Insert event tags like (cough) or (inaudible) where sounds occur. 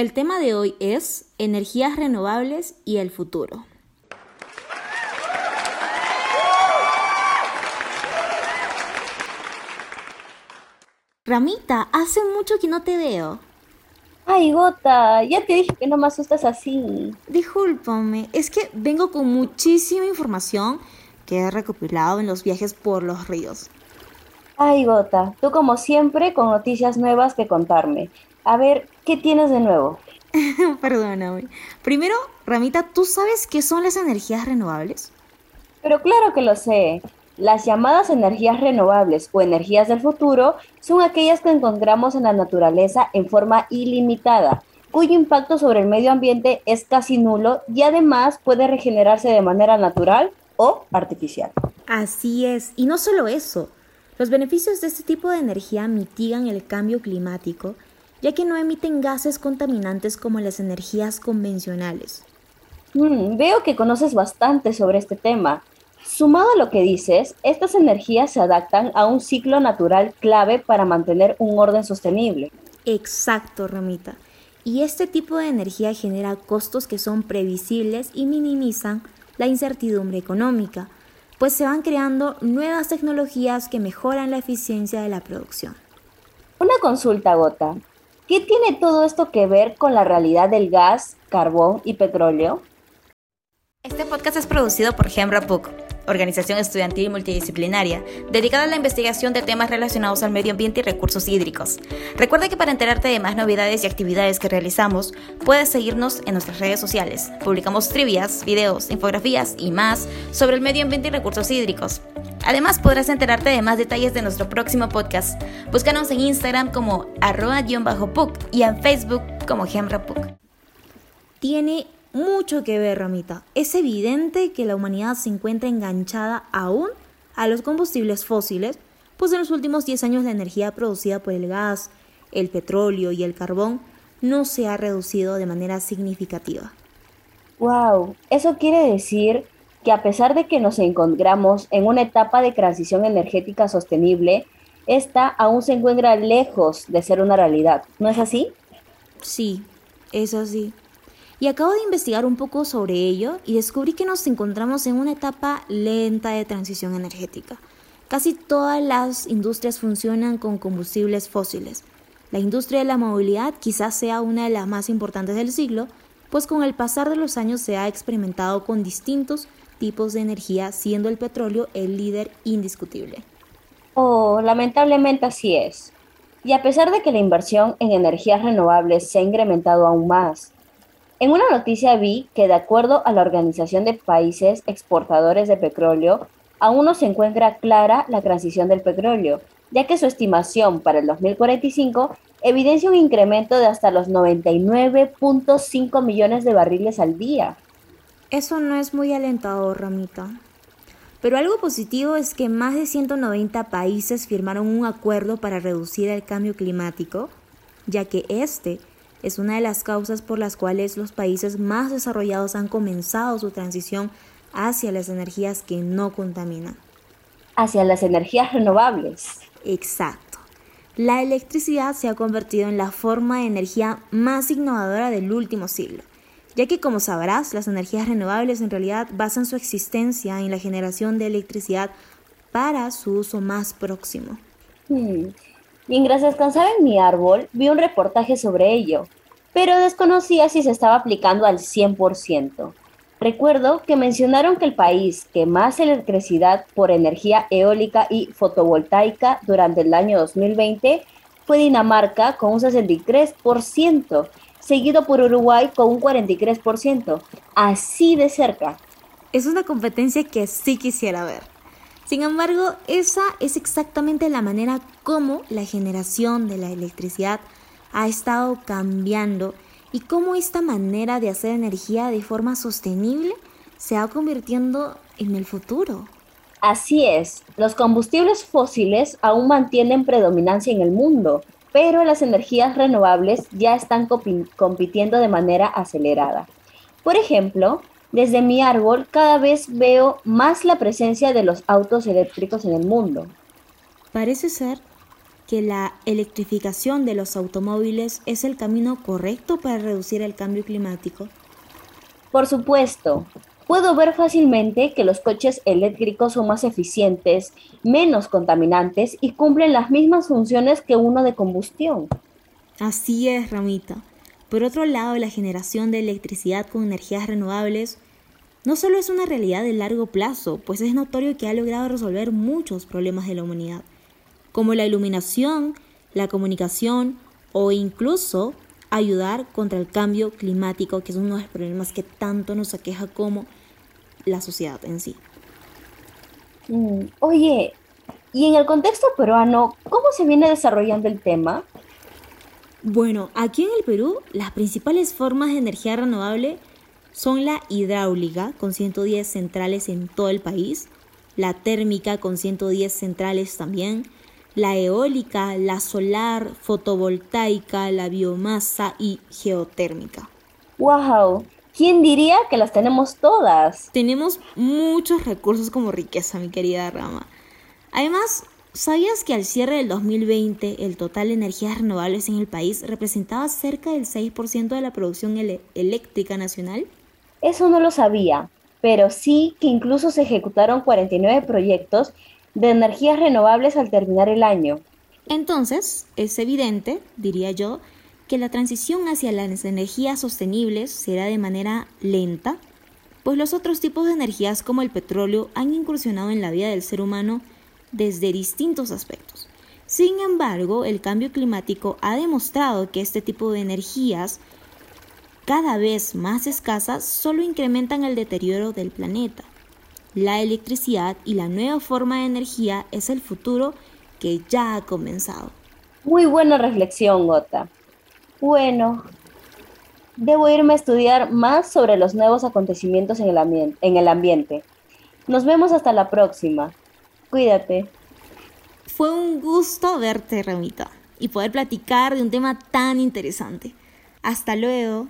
El tema de hoy es energías renovables y el futuro. Ramita, hace mucho que no te veo. Ay, Gota, ya te dije que no me asustas así. Discúlpame, es que vengo con muchísima información que he recopilado en los viajes por los ríos. Ay, Gota, tú como siempre con noticias nuevas que contarme. A ver, ¿qué tienes de nuevo? (laughs) Perdóname. Primero, Ramita, ¿tú sabes qué son las energías renovables? Pero claro que lo sé. Las llamadas energías renovables o energías del futuro son aquellas que encontramos en la naturaleza en forma ilimitada, cuyo impacto sobre el medio ambiente es casi nulo y además puede regenerarse de manera natural o artificial. Así es, y no solo eso. Los beneficios de este tipo de energía mitigan el cambio climático, ya que no emiten gases contaminantes como las energías convencionales. Mm, veo que conoces bastante sobre este tema. Sumado a lo que dices, estas energías se adaptan a un ciclo natural clave para mantener un orden sostenible. Exacto, Ramita. Y este tipo de energía genera costos que son previsibles y minimizan la incertidumbre económica, pues se van creando nuevas tecnologías que mejoran la eficiencia de la producción. Una consulta, Gota. ¿Qué tiene todo esto que ver con la realidad del gas, carbón y petróleo? Este podcast es producido por Hembra Book organización estudiantil multidisciplinaria, dedicada a la investigación de temas relacionados al medio ambiente y recursos hídricos. Recuerda que para enterarte de más novedades y actividades que realizamos, puedes seguirnos en nuestras redes sociales. Publicamos trivias, videos, infografías y más sobre el medio ambiente y recursos hídricos. Además, podrás enterarte de más detalles de nuestro próximo podcast. Búscanos en Instagram como arroba-puc y en Facebook como gemrapuc. Tiene mucho que ver, Ramita. Es evidente que la humanidad se encuentra enganchada aún a los combustibles fósiles, pues en los últimos 10 años la energía producida por el gas, el petróleo y el carbón no se ha reducido de manera significativa. Wow, eso quiere decir que a pesar de que nos encontramos en una etapa de transición energética sostenible, esta aún se encuentra lejos de ser una realidad, ¿no es así? Sí, es así. Y acabo de investigar un poco sobre ello y descubrí que nos encontramos en una etapa lenta de transición energética. Casi todas las industrias funcionan con combustibles fósiles. La industria de la movilidad quizás sea una de las más importantes del siglo, pues con el pasar de los años se ha experimentado con distintos tipos de energía, siendo el petróleo el líder indiscutible. Oh, lamentablemente así es. Y a pesar de que la inversión en energías renovables se ha incrementado aún más, en una noticia vi que de acuerdo a la Organización de Países Exportadores de Petróleo, aún no se encuentra clara la transición del petróleo, ya que su estimación para el 2045 evidencia un incremento de hasta los 99.5 millones de barriles al día. Eso no es muy alentador, Ramita. Pero algo positivo es que más de 190 países firmaron un acuerdo para reducir el cambio climático, ya que este es una de las causas por las cuales los países más desarrollados han comenzado su transición hacia las energías que no contaminan. Hacia las energías renovables. Exacto. La electricidad se ha convertido en la forma de energía más innovadora del último siglo, ya que como sabrás, las energías renovables en realidad basan su existencia en la generación de electricidad para su uso más próximo. Hmm. Mientras descansaba en mi árbol, vi un reportaje sobre ello, pero desconocía si se estaba aplicando al 100%. Recuerdo que mencionaron que el país que más electricidad por energía eólica y fotovoltaica durante el año 2020 fue Dinamarca con un 63%, seguido por Uruguay con un 43%, así de cerca. Es una competencia que sí quisiera ver. Sin embargo, esa es exactamente la manera como la generación de la electricidad ha estado cambiando y cómo esta manera de hacer energía de forma sostenible se va convirtiendo en el futuro. Así es, los combustibles fósiles aún mantienen predominancia en el mundo, pero las energías renovables ya están compitiendo de manera acelerada. Por ejemplo, desde mi árbol cada vez veo más la presencia de los autos eléctricos en el mundo. Parece ser que la electrificación de los automóviles es el camino correcto para reducir el cambio climático? Por supuesto. Puedo ver fácilmente que los coches eléctricos son más eficientes, menos contaminantes y cumplen las mismas funciones que uno de combustión. Así es, Ramita. Por otro lado, la generación de electricidad con energías renovables no solo es una realidad de largo plazo, pues es notorio que ha logrado resolver muchos problemas de la humanidad, como la iluminación, la comunicación o incluso ayudar contra el cambio climático, que es uno de los problemas que tanto nos aqueja como la sociedad en sí. Mm, oye, y en el contexto peruano, ¿cómo se viene desarrollando el tema? Bueno, aquí en el Perú, las principales formas de energía renovable son la hidráulica, con 110 centrales en todo el país, la térmica, con 110 centrales también, la eólica, la solar, fotovoltaica, la biomasa y geotérmica. ¡Wow! ¿Quién diría que las tenemos todas? Tenemos muchos recursos como riqueza, mi querida Rama. Además, ¿sabías que al cierre del 2020 el total de energías renovables en el país representaba cerca del 6% de la producción eléctrica nacional? Eso no lo sabía, pero sí que incluso se ejecutaron 49 proyectos de energías renovables al terminar el año. Entonces, es evidente, diría yo, que la transición hacia las energías sostenibles será de manera lenta, pues los otros tipos de energías como el petróleo han incursionado en la vida del ser humano desde distintos aspectos. Sin embargo, el cambio climático ha demostrado que este tipo de energías cada vez más escasas solo incrementan el deterioro del planeta. La electricidad y la nueva forma de energía es el futuro que ya ha comenzado. Muy buena reflexión, Gota. Bueno, debo irme a estudiar más sobre los nuevos acontecimientos en el, en el ambiente. Nos vemos hasta la próxima. Cuídate. Fue un gusto verte, Ramita, y poder platicar de un tema tan interesante. Hasta luego.